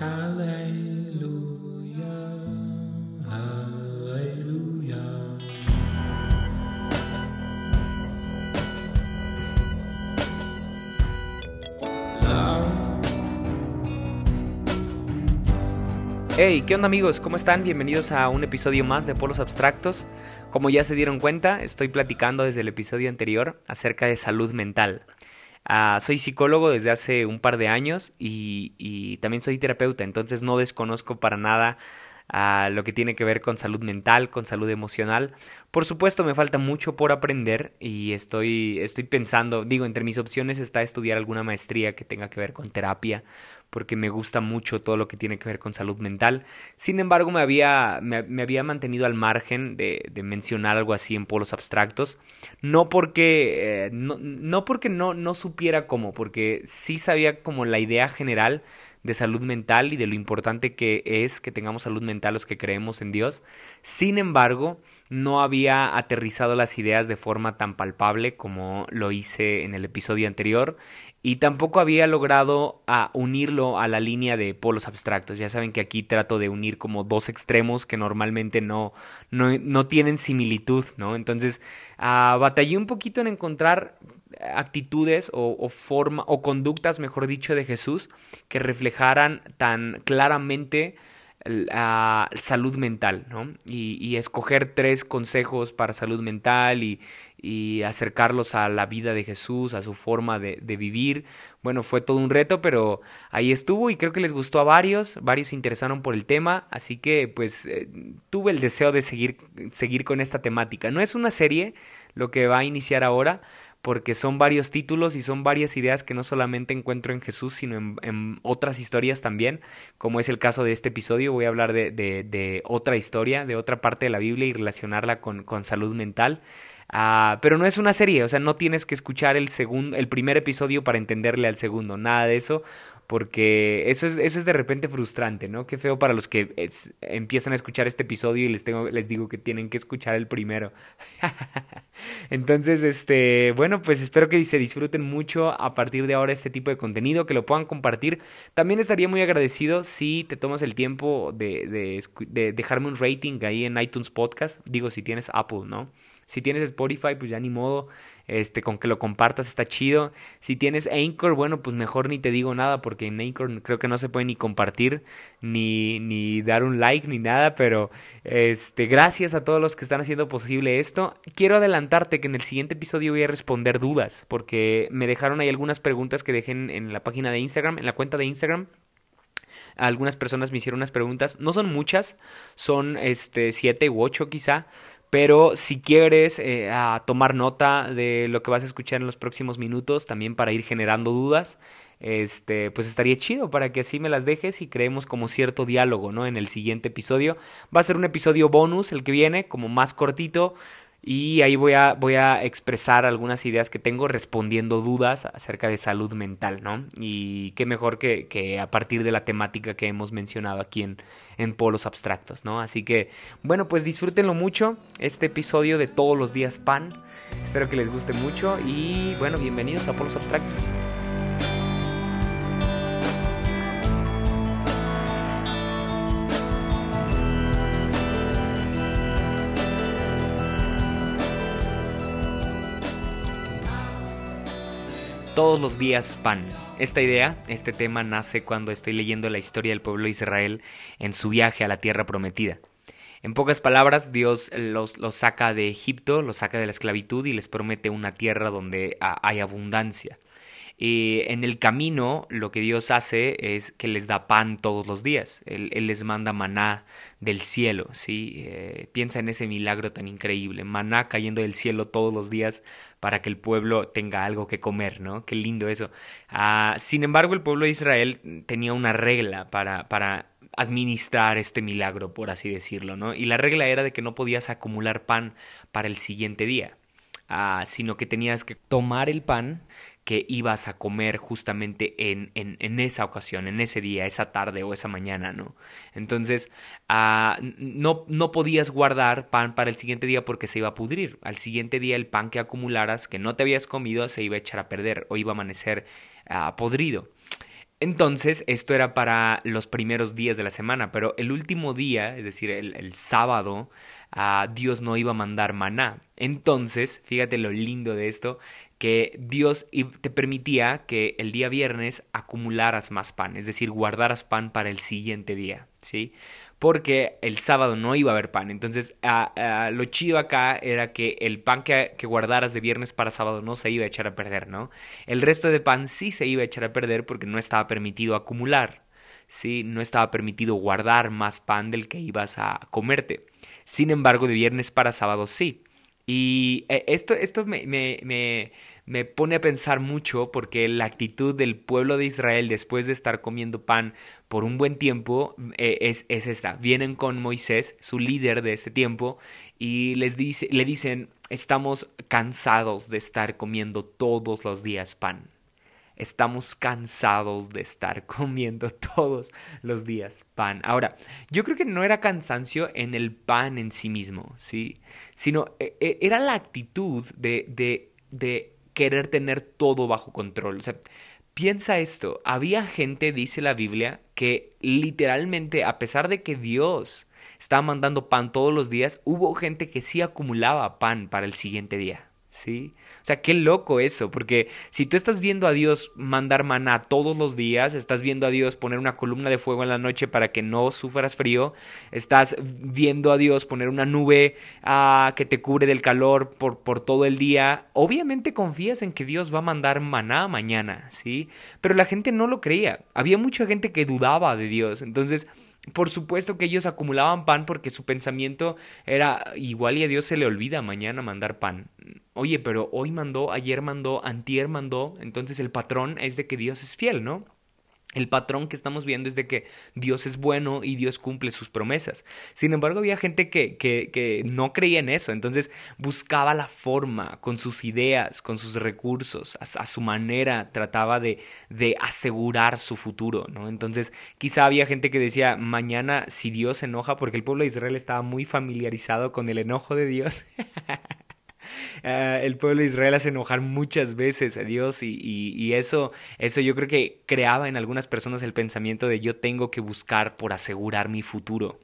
Hey, ¿qué onda amigos? ¿Cómo están? Bienvenidos a un episodio más de Polos Abstractos. Como ya se dieron cuenta, estoy platicando desde el episodio anterior acerca de salud mental. Ah, soy psicólogo desde hace un par de años y, y también soy terapeuta, entonces no desconozco para nada a lo que tiene que ver con salud mental, con salud emocional. Por supuesto, me falta mucho por aprender y estoy, estoy pensando, digo, entre mis opciones está estudiar alguna maestría que tenga que ver con terapia, porque me gusta mucho todo lo que tiene que ver con salud mental. Sin embargo, me había, me, había mantenido al margen de, mencionar algo así en polos abstractos, no porque, eh, no, no porque no, no supiera cómo, porque sí sabía como la idea general, de salud mental y de lo importante que es que tengamos salud mental los que creemos en Dios. Sin embargo, no había aterrizado las ideas de forma tan palpable como lo hice en el episodio anterior y tampoco había logrado a unirlo a la línea de polos abstractos. Ya saben que aquí trato de unir como dos extremos que normalmente no, no, tienen similitud, ¿no? Entonces, ah, batallé un poquito en encontrar actitudes o, forma o conductas, mejor dicho, de Jesús que reflejaran tan claramente la salud mental, ¿no? Y, escoger tres consejos para salud mental y, acercarlos a la vida de Jesús, a su forma de, vivir. Bueno, fue todo un reto, pero ahí estuvo y creo que les gustó a varios, varios se interesaron por el tema, así que pues eh, tuve el deseo de seguir, seguir con esta temática. No es una serie lo que va a iniciar ahora, porque son varios títulos y son varias ideas que no solamente encuentro en Jesús, sino en, otras historias también, como es el caso de este episodio. Voy a hablar de, de, otra historia, de otra parte de la Biblia y relacionarla con, con salud mental. Ah, pero no es una serie, o sea, no tienes que escuchar el, segundo, el primer episodio para entenderle al segundo, nada de eso porque eso es, eso es de repente frustrante, ¿no? Qué feo para los que empiezan a escuchar este episodio y les, tengo, les digo que tienen que escuchar el primero. Entonces, este, bueno, pues espero que se disfruten mucho a partir de ahora este tipo de contenido, que lo puedan compartir. También estaría muy agradecido si te tomas el tiempo de, de, de dejarme un rating ahí en iTunes Podcast, digo, si tienes Apple, ¿no? Si tienes Spotify, pues ya ni modo este, con que lo compartas está chido. Si tienes Anchor, bueno, pues mejor ni te digo nada porque en Anchor creo que no se puede ni compartir, ni, ni dar un like, ni nada, pero este, gracias a todos los que están haciendo posible esto. Quiero adelantarte que en el siguiente episodio voy a responder dudas, porque me dejaron ahí algunas preguntas que dejé en la página de Instagram, en la cuenta de Instagram algunas personas me hicieron unas preguntas, no son muchas, son este siete u ocho quizá, pero si quieres eh, tomar nota de lo que vas a escuchar en los próximos minutos, también para ir generando dudas, este, pues estaría chido para que así me las dejes y creemos como cierto diálogo, ¿no? En el siguiente episodio. Va a ser un episodio bonus el que viene, como más cortito, y ahí voy a, voy a expresar algunas ideas que tengo respondiendo dudas acerca de salud mental, ¿no? Y qué mejor que, que a partir de la temática que hemos mencionado aquí en, en Polos Abstractos, ¿no? Así que, bueno, pues disfrútenlo mucho, este episodio de Todos los días pan. Espero que les guste mucho y, bueno, bienvenidos a Polos Abstractos. Todos los días pan. Esta idea, este tema nace cuando estoy leyendo la historia del pueblo de Israel en su viaje a la tierra prometida. En pocas palabras, Dios los, saca de Egipto, los saca de la esclavitud y les promete una tierra donde hay abundancia. Y en el camino lo que Dios hace es que les da pan todos los días. Él, les manda maná del cielo, ¿sí? Eh, piensa en ese milagro tan increíble. Maná cayendo del cielo todos los días para que el pueblo tenga algo que comer, ¿no? Qué lindo eso. Ah, sin embargo, el pueblo de Israel tenía una regla para, para administrar este milagro, por así decirlo, ¿no? Y la regla era de que no podías acumular pan para el siguiente día. Ah, sino que tenías que tomar el pan que ibas a comer justamente en, en, esa ocasión, en ese día, esa tarde o esa mañana, ¿no? Entonces, ah, no, no podías guardar pan para el siguiente día porque se iba a pudrir. Al siguiente día el pan que acumularas, que no te habías comido, se iba a echar a perder o iba a amanecer ah, podrido. Entonces, esto era para los primeros días de la semana, pero el último día, es decir, el, sábado, uh, Dios no iba a mandar maná. Entonces, fíjate lo lindo de esto, que Dios te permitía que el día viernes acumularas más pan, es decir, guardaras pan para el siguiente día, ¿sí? porque el sábado no iba a haber pan. Entonces, lo chido acá era que el pan que, guardaras de viernes para sábado no se iba a echar a perder, ¿no? El resto de pan sí se iba a echar a perder porque no estaba permitido acumular, ¿sí? No estaba permitido guardar más pan del que ibas a comerte. Sin embargo, de viernes para sábado sí. Y eh, esto, esto me, me me pone a pensar mucho porque la actitud del pueblo de Israel después de estar comiendo pan por un buen tiempo eh, es, es, esta. Vienen con Moisés, su líder de ese tiempo, y les dice, le dicen, estamos cansados de estar comiendo todos los días pan. Estamos cansados de estar comiendo todos los días pan. Ahora, yo creo que no era cansancio en el pan en sí mismo, ¿sí? Sino eh, eh, era la actitud de, de, de querer tener todo bajo control. O sea, piensa esto, había gente, dice la Biblia, que literalmente, a pesar de que Dios estaba mandando pan todos los días, hubo gente que sí acumulaba pan para el siguiente día. ¿Sí? Sea, qué loco eso, porque si tú estás viendo a Dios mandar maná todos los días, estás viendo a Dios poner una columna de fuego en la noche para que no sufras frío, estás viendo a Dios poner una nube ah, que te cubre del calor por todo el día, obviamente confías en que Dios va a mandar maná mañana, ¿sí? Pero la gente no lo creía, había mucha gente que dudaba de Dios, entonces por supuesto que ellos acumulaban pan porque su pensamiento era igual y a Dios se le olvida mañana mandar pan. Oye, pero hoy mandó, ayer mandó, antier mandó, entonces el patrón es de que Dios es fiel, ¿no? El patrón que estamos viendo es de que Dios es bueno y Dios cumple sus promesas. Sin embargo, había gente que, que, no creía en eso, entonces buscaba la forma, con sus ideas, con sus recursos, a, su manera, trataba de, de, asegurar su futuro, ¿no? Entonces, quizá había gente que decía, mañana si Dios enoja, porque el pueblo de Israel estaba muy familiarizado con el enojo de Dios. Ah, el pueblo de Israel hace enojar muchas veces a Dios y, y, eso, eso yo creo que creaba en algunas personas el pensamiento de yo tengo que buscar por asegurar mi futuro.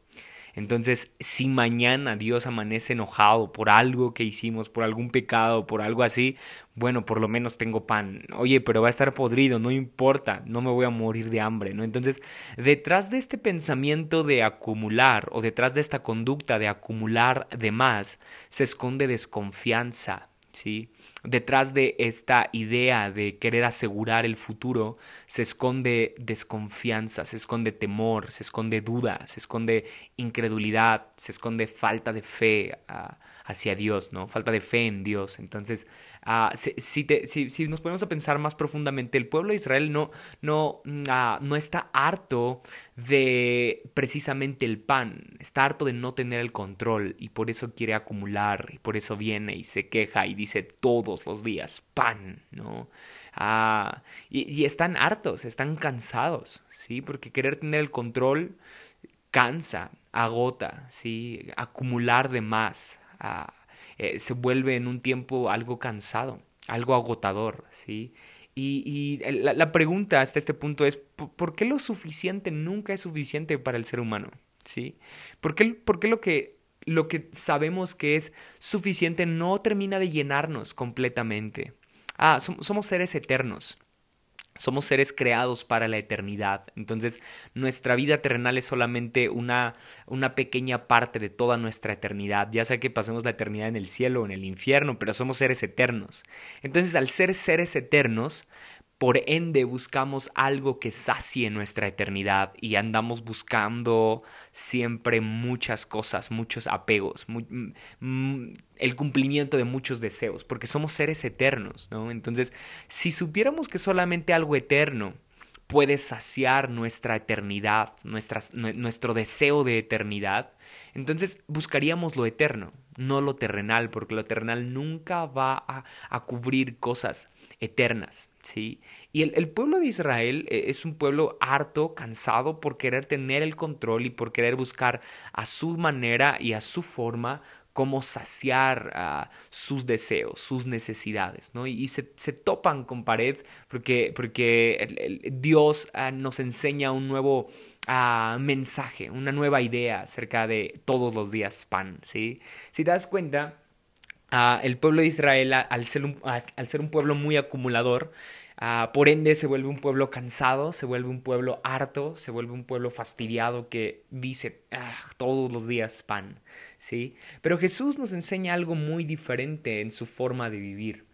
Entonces, si mañana Dios amanece enojado por algo que hicimos, por algún pecado, por algo así, bueno, por lo menos tengo pan. Oye, pero va a estar podrido, no importa, no me voy a morir de hambre, ¿no? Entonces, detrás de este pensamiento de acumular o detrás de esta conducta de acumular de más, se esconde desconfianza, ¿sí? Detrás de esta idea de querer asegurar el futuro se esconde desconfianza, se esconde temor, se esconde duda, se esconde incredulidad, se esconde falta de fe ah, hacia Dios, ¿no? Falta de fe en Dios. Entonces, Ah, si, si, nos ponemos a pensar más profundamente, el pueblo de Israel no, no, ah, no está harto de precisamente el pan, está harto de no tener el control y por eso quiere acumular y por eso viene y se queja y dice todos los días pan, ¿no? Ah, y, están hartos, están cansados, ¿sí? Porque querer tener el control cansa, agota, ¿sí? Acumular de más. Eh, se vuelve en un tiempo algo cansado, algo agotador, ¿sí? Y, la, pregunta hasta este punto es, ¿por qué lo suficiente nunca es suficiente para el ser humano? ¿Sí? ¿Por qué, por qué lo, que, lo que sabemos que es suficiente no termina de llenarnos completamente? Ah, somos seres eternos. Somos seres creados para la eternidad. Entonces, nuestra vida terrenal es solamente una, una pequeña parte de toda nuestra eternidad. Ya sea que pasemos la eternidad en el cielo o en el infierno, pero somos seres eternos. Entonces, al ser seres eternos, por ende buscamos algo que sacie nuestra eternidad y andamos buscando siempre muchas cosas, muchos apegos, mm, el cumplimiento de muchos deseos, porque somos seres eternos, ¿no? Entonces, si supiéramos que solamente algo eterno puede saciar nuestra eternidad, nuestro deseo de eternidad, entonces buscaríamos lo eterno, no lo terrenal, porque lo terrenal nunca va a, cubrir cosas eternas, ¿sí? Y el, pueblo de Israel eh, es un pueblo harto, cansado por querer tener el control y por querer buscar a su manera y a su forma cómo saciar ah, sus deseos, sus necesidades, ¿no? Y, se, topan con pared porque, porque Dios ah, nos enseña un nuevo ah, mensaje, una nueva idea acerca de todos los días pan, ¿sí? Si te das cuenta, el pueblo de Israel, al ser un, al ser un pueblo muy acumulador, Ah, por ende se vuelve un pueblo cansado, se vuelve un pueblo harto, se vuelve un pueblo fastidiado que dice todos los días pan, ¿sí? Pero Jesús nos enseña algo muy diferente en su forma de vivir.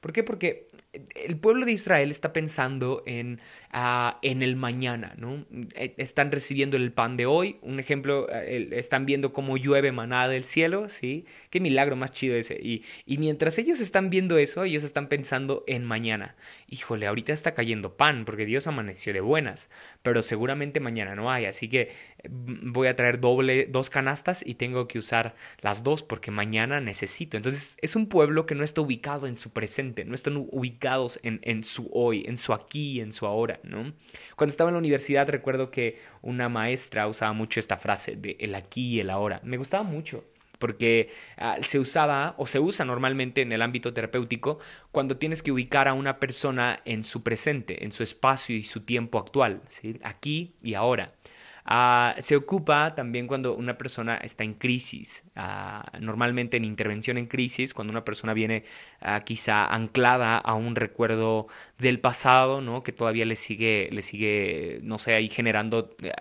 ¿Por qué? Porque el pueblo de Israel está pensando en, ah, en el mañana, ¿no? E, están recibiendo el pan de hoy, un ejemplo, eh, están viendo cómo llueve manada del cielo, ¿sí? Qué milagro más chido ese. Y, y mientras ellos están viendo eso, ellos están pensando en mañana. Híjole, ahorita está cayendo pan porque Dios amaneció de buenas, pero seguramente mañana no hay, así que mm, voy a traer doble, dos canastas y tengo que usar las dos porque mañana necesito. Entonces es un pueblo que no está ubicado en su presente, no están ubicados en, su hoy, en su aquí, en su ahora, ¿no? Cuando estaba en la universidad recuerdo que una maestra usaba mucho esta frase de el aquí y el ahora. Me gustaba mucho porque ah, se usaba o se usa normalmente en el ámbito terapéutico cuando tienes que ubicar a una persona en su presente, en su espacio y su tiempo actual, aquí y ahora. Ah, se ocupa también cuando una persona está en crisis, ah, normalmente en intervención en crisis, cuando una persona viene ah, quizá anclada a un recuerdo del pasado, ¿no? que todavía le sigue, le sigue, no sé, ahí generando eh,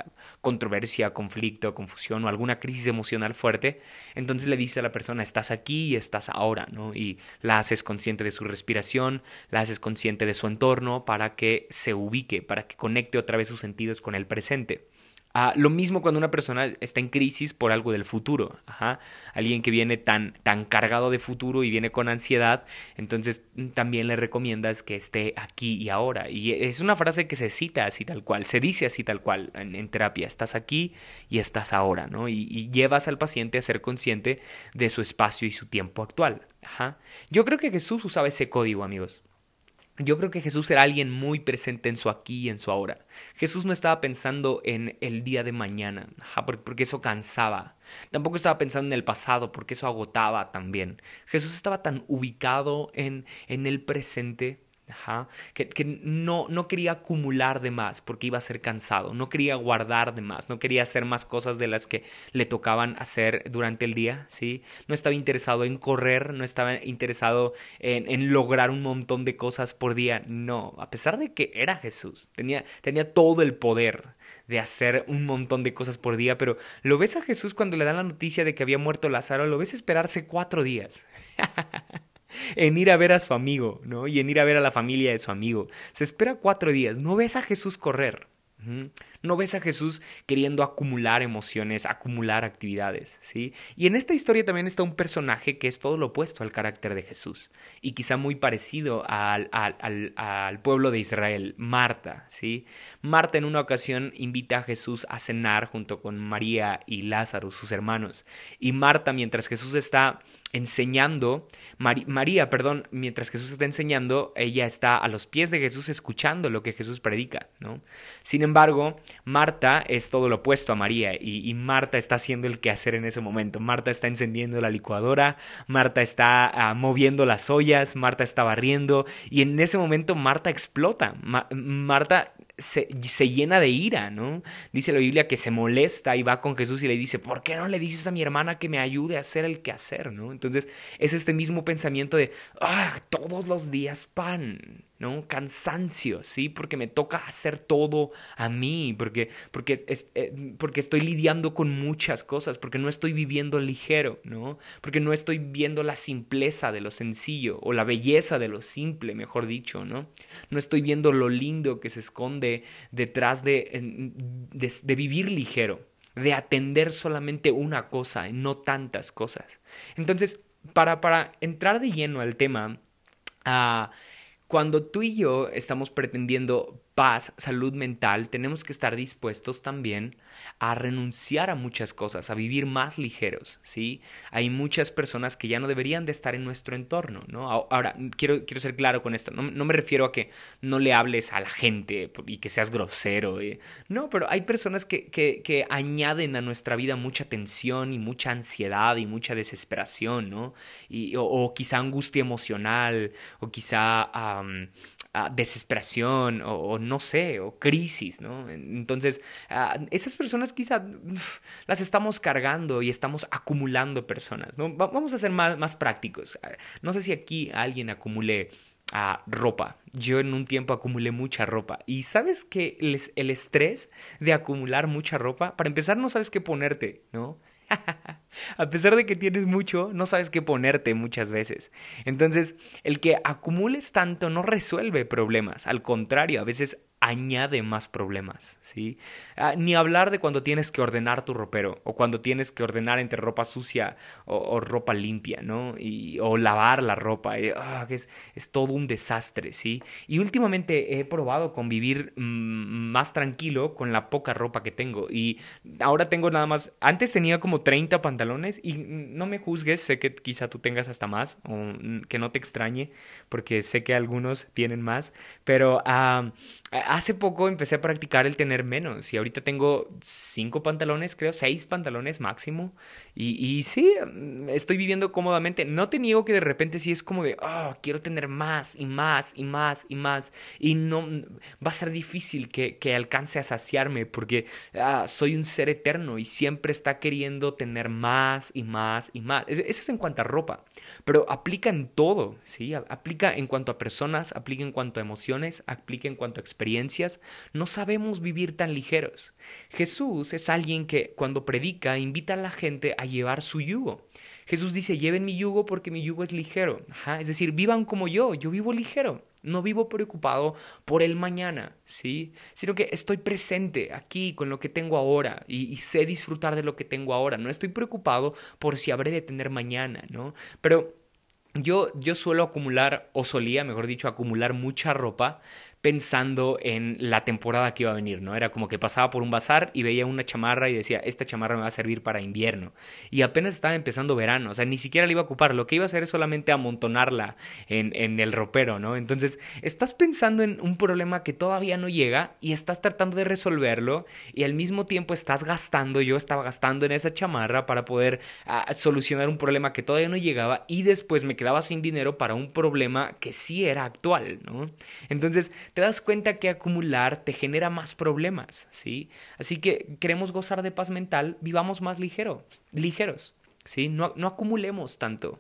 controversia, conflicto, confusión o alguna crisis emocional fuerte, entonces le dice a la persona, estás aquí y estás ahora, ¿no? y la haces consciente de su respiración, la haces consciente de su entorno para que se ubique, para que conecte otra vez sus sentidos con el presente. Ah, lo mismo cuando una persona está en crisis por algo del futuro. Alguien que viene tan, tan cargado de futuro y viene con ansiedad, entonces mm, también le recomiendas que esté aquí y ahora. Y es una frase que se cita así tal cual, se dice así tal cual en, terapia. Estás aquí y estás ahora, ¿no? Y, y, llevas al paciente a ser consciente de su espacio y su tiempo actual. Yo creo que Jesús usaba ese código, amigos. Yo creo que Jesús era alguien muy presente en su aquí y en su ahora. Jesús no estaba pensando en el día de mañana, porque eso cansaba. Tampoco estaba pensando en el pasado, porque eso agotaba también. Jesús estaba tan ubicado en, en el presente que, no, no quería acumular de más porque iba a ser cansado, no quería guardar de más, no quería hacer más cosas de las que le tocaban hacer durante el día, ¿sí? No estaba interesado en correr, no estaba interesado en, en lograr un montón de cosas por día, no, a pesar de que era Jesús, tenía, tenía todo el poder de hacer un montón de cosas por día, pero lo ves a Jesús cuando le dan la noticia de que había muerto Lázaro, lo ves esperarse cuatro días. en ir a ver a su amigo, ¿no? Y en ir a ver a la familia de su amigo. Se espera cuatro días. No ves a Jesús correr. No ves a Jesús queriendo acumular emociones, acumular actividades, ¿sí? Y en esta historia también está un personaje que es todo lo opuesto al carácter de Jesús y quizá muy parecido al, al, pueblo de Israel, Marta, ¿sí? Marta en una ocasión invita a Jesús a cenar junto con María y Lázaro, sus hermanos. Y Marta, mientras Jesús está enseñando, María, perdón, mientras Jesús está enseñando, ella está a los pies de Jesús escuchando lo que Jesús predica, ¿no? Sin embargo, Marta es todo lo opuesto a María y, Marta está haciendo el quehacer en ese momento. Marta está encendiendo la licuadora, Marta está ah, moviendo las ollas, Marta está barriendo y en ese momento Marta explota. Marta se, llena de ira, ¿no? Dice la Biblia que se molesta y va con Jesús y le dice, ¿por qué no le dices a mi hermana que me ayude a hacer el quehacer, ¿no? Entonces es este mismo pensamiento de, ah, todos los días pan, ¿no? Cansancio, ¿sí? Porque me toca hacer todo a mí, porque, porque, eh, porque estoy lidiando con muchas cosas, porque no estoy viviendo ligero, ¿no? Porque no estoy viendo la simpleza de lo sencillo o la belleza de lo simple, mejor dicho, ¿no? No estoy viendo lo lindo que se esconde detrás de, de, vivir ligero, de atender solamente una cosa, no tantas cosas. Entonces, para, para entrar de lleno al tema, uh, cuando tú y yo estamos pretendiendo paz, salud mental, tenemos que estar dispuestos también a renunciar a muchas cosas, a vivir más ligeros, ¿sí? Hay muchas personas que ya no deberían de estar en nuestro entorno, ¿no? Ahora, quiero, quiero ser claro con esto, no, me refiero a que no le hables a la gente y que seas grosero, ¿eh? no, pero hay personas que, que, añaden a nuestra vida mucha tensión y mucha ansiedad y mucha desesperación, ¿no? Y, o, quizá angustia emocional, o quizá desesperación o, no sé, o crisis, ¿no? Entonces, ah, esas personas quizá las estamos cargando y estamos acumulando personas, ¿no? vamos a ser más, más prácticos. Ah, no sé si aquí alguien acumule a ropa. Yo en un tiempo acumulé mucha ropa. Y sabes que el, estrés de acumular mucha ropa, para empezar no sabes qué ponerte, ¿no? a pesar de que tienes mucho, no sabes qué ponerte muchas veces. Entonces, el que acumules tanto no resuelve problemas. Al contrario, a veces añade más problemas, ¿sí? Ah, ni hablar de cuando tienes que ordenar tu ropero o cuando tienes que ordenar entre ropa sucia o, ropa limpia, ¿no? Y, o lavar la ropa, ah, es, todo un desastre, ¿sí? Y últimamente he probado convivir mm, más tranquilo con la poca ropa que tengo y ahora tengo nada más, antes tenía como 30 pantalones y no me juzgues, sé que quizá tú tengas hasta más o que no te extrañe porque sé que algunos tienen más, pero... Uh, hace poco empecé a practicar el tener menos y ahorita tengo cinco pantalones, creo, seis pantalones máximo. Y, y sí, mm, estoy viviendo cómodamente. No te niego que de repente sí es como de, oh, quiero tener más y más y más y más. Y no, va a ser difícil que, que alcance a saciarme porque ah, soy un ser eterno y siempre está queriendo tener más y más y más. Eso es en cuanto a ropa, pero aplica en todo, ¿sí? Aplica en cuanto a personas, aplica en cuanto a emociones, aplica en cuanto a experiencias no sabemos vivir tan ligeros. Jesús es alguien que cuando predica invita a la gente a llevar su yugo. Jesús dice, lleven mi yugo porque mi yugo es ligero. es decir, vivan como yo, yo vivo ligero. No vivo preocupado por el mañana, ¿sí? Sino que estoy presente aquí con lo que tengo ahora y, sé disfrutar de lo que tengo ahora. No estoy preocupado por si habré de tener mañana, ¿no? Pero yo, yo suelo acumular, o solía, mejor dicho, acumular mucha ropa pensando en la temporada que iba a venir, ¿no? Era como que pasaba por un bazar y veía una chamarra y decía, esta chamarra me va a servir para invierno. Y apenas estaba empezando verano, o sea, ni siquiera la iba a ocupar, lo que iba a hacer es solamente amontonarla en, en el ropero, ¿no? Entonces, estás pensando en un problema que todavía no llega y estás tratando de resolverlo y al mismo tiempo estás gastando, yo estaba gastando en esa chamarra para poder ah, solucionar un problema que todavía no llegaba y después me quedaba sin dinero para un problema que sí era actual, ¿no? Entonces, te das cuenta que acumular te genera más problemas, ¿sí? Así que queremos gozar de paz mental, vivamos más ligero, ligeros, ¿sí? No, no acumulemos tanto.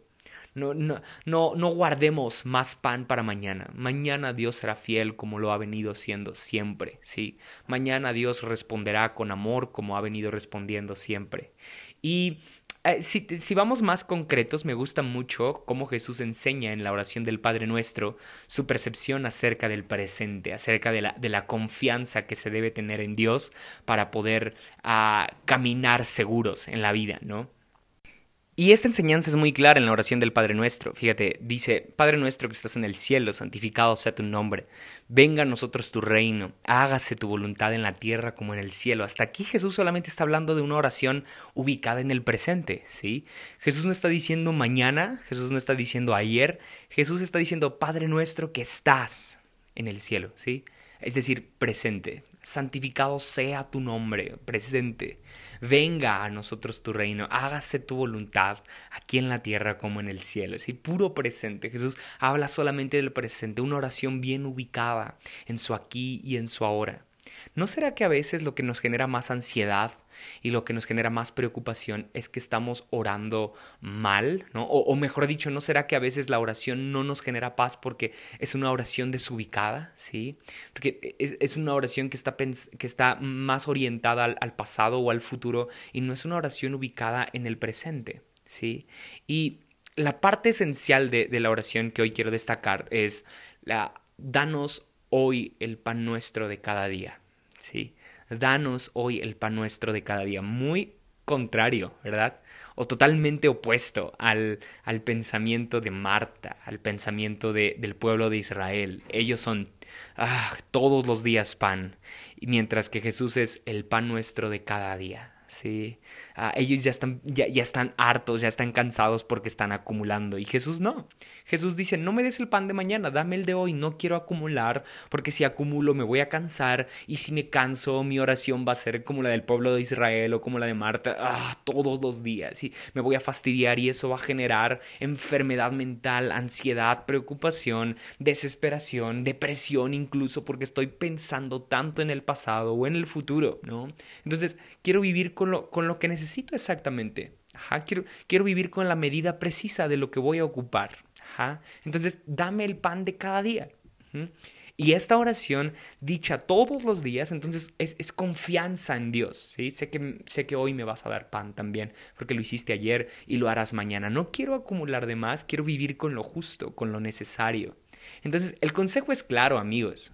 No, no, no, no guardemos más pan para mañana. Mañana Dios será fiel como lo ha venido siendo siempre, ¿sí? Mañana Dios responderá con amor como ha venido respondiendo siempre. Y eh, si, si, vamos más concretos, me gusta mucho cómo Jesús enseña en la oración del Padre Nuestro su percepción acerca del presente, acerca de la, de la confianza que se debe tener en Dios para poder uh, caminar seguros en la vida, ¿no? Y esta enseñanza es muy clara en la oración del Padre Nuestro. Fíjate, dice, Padre Nuestro que estás en el cielo, santificado sea tu nombre. Venga a nosotros tu reino, hágase tu voluntad en la tierra como en el cielo. Hasta aquí Jesús solamente está hablando de una oración ubicada en el presente, ¿sí? Jesús no está diciendo mañana, Jesús no está diciendo ayer, Jesús está diciendo, Padre Nuestro que estás en el cielo, ¿sí? Es decir, presente. Santificado sea tu nombre, presente. Venga a nosotros tu reino, hágase tu voluntad aquí en la tierra como en el cielo. Es puro presente. Jesús habla solamente del presente, una oración bien ubicada en su aquí y en su ahora. ¿No será que a veces lo que nos genera más ansiedad y lo que nos genera más preocupación es que estamos orando mal, ¿no? O, mejor dicho, ¿no será que a veces la oración no nos genera paz porque es una oración desubicada, ¿sí? Porque es, una oración que está, que está más orientada al, pasado o al futuro y no es una oración ubicada en el presente, ¿sí? Y la parte esencial de, de la oración que hoy quiero destacar es la danos hoy el pan nuestro de cada día, ¿sí? Danos hoy el pan nuestro de cada día. Muy contrario, ¿verdad? O totalmente opuesto al, al pensamiento de Marta, al pensamiento de, del pueblo de Israel. Ellos son ah, todos los días pan, mientras que Jesús es el pan nuestro de cada día. Sí, ah, ellos ya están, ya, ya, están hartos, ya están cansados porque están acumulando. Y Jesús no. Jesús dice, no me des el pan de mañana, dame el de hoy, no quiero acumular, porque si acumulo me voy a cansar, y si me canso, mi oración va a ser como la del pueblo de Israel o como la de Marta, ah, todos los días, y me voy a fastidiar y eso va a generar enfermedad mental, ansiedad, preocupación, desesperación, depresión incluso, porque estoy pensando tanto en el pasado o en el futuro, ¿no? Entonces, quiero vivir con lo, con lo que necesito exactamente. quiero, quiero vivir con la medida precisa de lo que voy a ocupar. Entonces, dame el pan de cada día. Y esta oración, dicha todos los días, entonces es, confianza en Dios. Sé, que, sé que hoy me vas a dar pan también, porque lo hiciste ayer y lo harás mañana. No quiero acumular de más, quiero vivir con lo justo, con lo necesario. Entonces, el consejo es claro, amigos.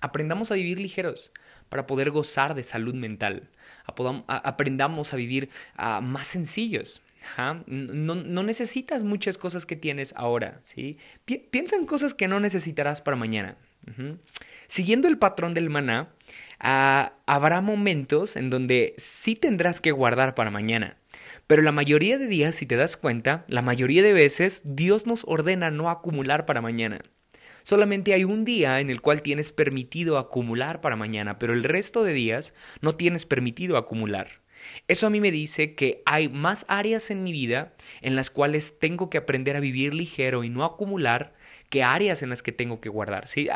Aprendamos a vivir ligeros para poder gozar de salud mental. Aprendamos a vivir más sencillos. No, necesitas muchas cosas que tienes ahora, ¿sí? piensa en cosas que no necesitarás para mañana. Siguiendo el patrón del maná, ah, habrá momentos en donde sí tendrás que guardar para mañana. Pero la mayoría de días, si te das cuenta, la mayoría de veces Dios nos ordena no acumular para mañana. Solamente hay un día en el cual tienes permitido acumular para mañana, pero el resto de días no tienes permitido acumular. Eso a mí me dice que hay más áreas en mi vida en las cuales tengo que aprender a vivir ligero y no acumular que áreas en las que tengo que guardar. ¿sí?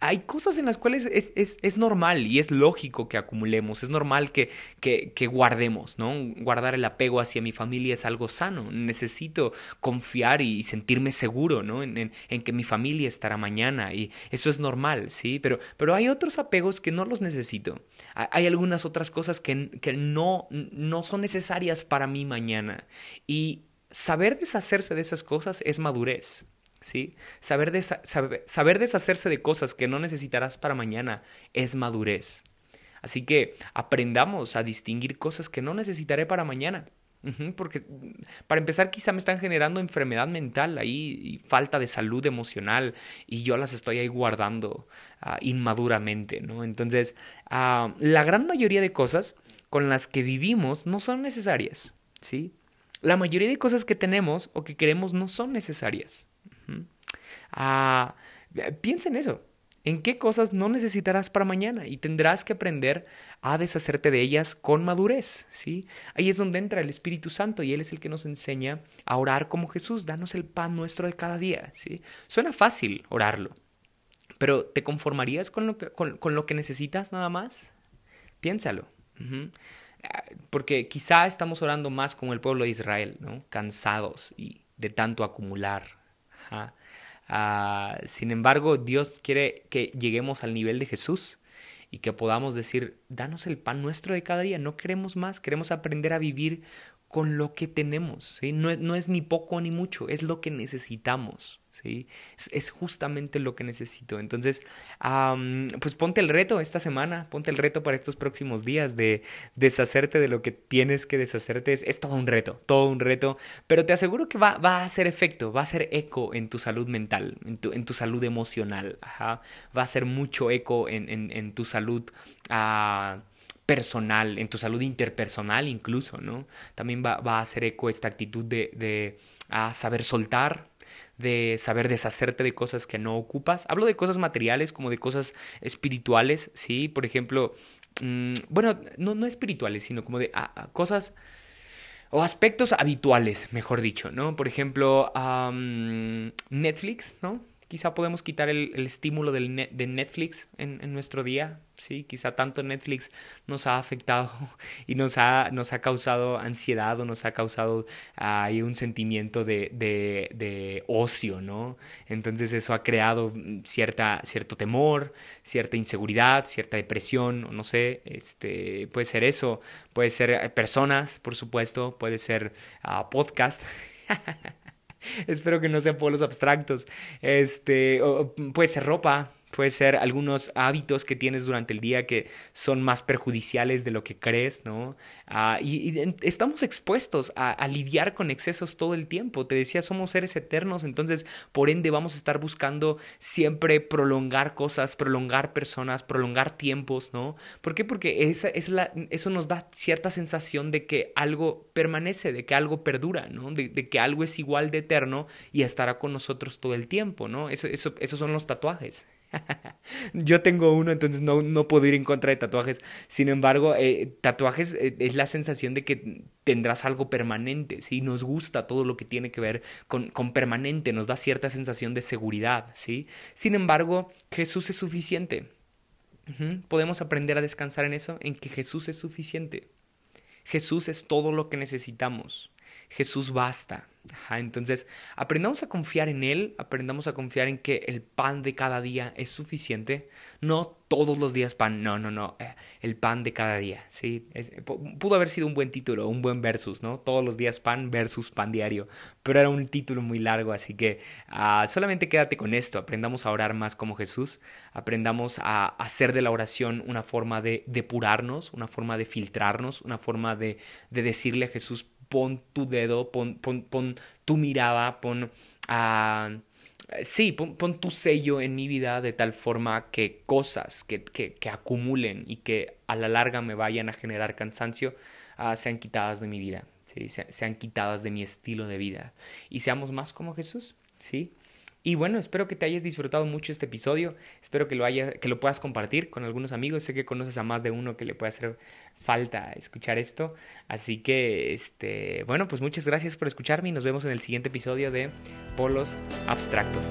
Hay cosas en las cuales es, es, es normal y es lógico que acumulemos, es normal que, que, que, guardemos, ¿no? Guardar el apego hacia mi familia es algo sano. Necesito confiar y sentirme seguro, ¿no? En, en, en, que mi familia estará mañana y eso es normal, ¿sí? Pero, pero hay otros apegos que no los necesito. Hay algunas otras cosas que, que no, no son necesarias para mí mañana. Y saber deshacerse de esas cosas es madurez. ¿Sí? Saber, saber, deshacerse de cosas que no necesitarás para mañana es madurez. Así que aprendamos a distinguir cosas que no necesitaré para mañana. porque para empezar quizá me están generando enfermedad mental ahí y falta de salud emocional y yo las estoy ahí guardando ah, inmaduramente, ¿no? Entonces, ah, la gran mayoría de cosas con las que vivimos no son necesarias, ¿sí? La mayoría de cosas que tenemos o que queremos no son necesarias. Ah, piensa en eso. ¿En qué cosas no necesitarás para mañana? Y tendrás que aprender a deshacerte de ellas con madurez, ¿sí? Ahí es donde entra el Espíritu Santo y Él es el que nos enseña a orar como Jesús, danos el pan nuestro de cada día, ¿sí? Suena fácil orarlo, pero ¿te conformarías con lo que, con, lo que necesitas nada más? Piénsalo. Ah, porque quizá estamos orando más como el pueblo de Israel, ¿no? Cansados y de tanto acumular, Ah, sin embargo, Dios quiere que lleguemos al nivel de Jesús y que podamos decir, danos el pan nuestro de cada día, no queremos más, queremos aprender a vivir con lo que tenemos, no, no es ni poco ni mucho, es lo que necesitamos. ¿Sí? Es, justamente lo que necesito. Entonces, pues ponte el reto esta semana, ponte el reto para estos próximos días de deshacerte de lo que tienes que deshacerte. Es, todo un reto, todo un reto, pero te aseguro que va, va, a hacer efecto, va a hacer eco en tu salud mental, en tu, en tu salud emocional, va a hacer mucho eco en, en, tu salud. Ah, personal, en tu salud interpersonal incluso, ¿no? También va, va a hacer eco esta actitud de, de ah, saber soltar, de saber deshacerte de cosas que no ocupas. Hablo de cosas materiales como de cosas espirituales, ¿sí? Por ejemplo, mm, bueno, no, no espirituales, sino como de ah, ah, cosas o aspectos habituales, mejor dicho, ¿no? Por ejemplo, Netflix, ¿no? Quizá podemos quitar el, estímulo del de Netflix en, nuestro día. Sí, quizá tanto Netflix nos ha afectado y nos ha, nos ha causado ansiedad o nos ha causado ahí un sentimiento de, de, ocio, ¿no? Entonces eso ha creado cierta, cierto temor, cierta inseguridad, cierta depresión, no sé, este, puede ser eso, puede ser personas, por supuesto, puede ser uh, podcast. Espero que no sean polos abstractos. Este, puede ser ropa, puede ser algunos hábitos que tienes durante el día que son más perjudiciales de lo que crees, ¿no? Ah, y, estamos expuestos a, lidiar con excesos todo el tiempo. Te decía, somos seres eternos, entonces por ende vamos a estar buscando siempre prolongar cosas, prolongar personas, prolongar tiempos, ¿no? ¿Por qué? Porque esa, es la, eso nos da cierta sensación de que algo permanece, de que algo perdura, ¿no? De, que algo es igual de eterno y estará con nosotros todo el tiempo, ¿no? Eso, eso, esos son los tatuajes. Yo tengo uno, entonces no, no, puedo ir en contra de tatuajes. Sin embargo, eh, tatuajes eh, es la sensación de que tendrás algo permanente. ¿sí? Nos gusta todo lo que tiene que ver con, con permanente, nos da cierta sensación de seguridad. ¿sí? Sin embargo, Jesús es suficiente. Podemos aprender a descansar en eso, en que Jesús es suficiente. Jesús es todo lo que necesitamos. Jesús basta. entonces, aprendamos a confiar en Él, aprendamos a confiar en que el pan de cada día es suficiente. No todos los días pan, no, no, no, eh, el pan de cada día, ¿sí? pudo haber sido un buen título, un buen versus, ¿no? Todos los días pan versus pan diario, pero era un título muy largo, así que ah, solamente quédate con esto, aprendamos a orar más como Jesús, aprendamos a hacer de la oración una forma de depurarnos, una forma de filtrarnos, una forma de decirle a Jesús, pon tu dedo, pon, pon, tu mirada, pon... Uh, sí, pon, tu sello en mi vida de tal forma que cosas que, que, acumulen y que a la larga me vayan a generar cansancio uh, sean quitadas de mi vida, ¿sí? sean quitadas de mi estilo de vida y seamos más como Jesús, ¿sí? Y bueno, espero que te hayas disfrutado mucho este episodio. Espero que lo, haya, que lo puedas compartir con algunos amigos. Sé que conoces a más de uno que le puede hacer falta escuchar esto. Así que, este, bueno, pues muchas gracias por escucharme y nos vemos en el siguiente episodio de Polos Abstractos.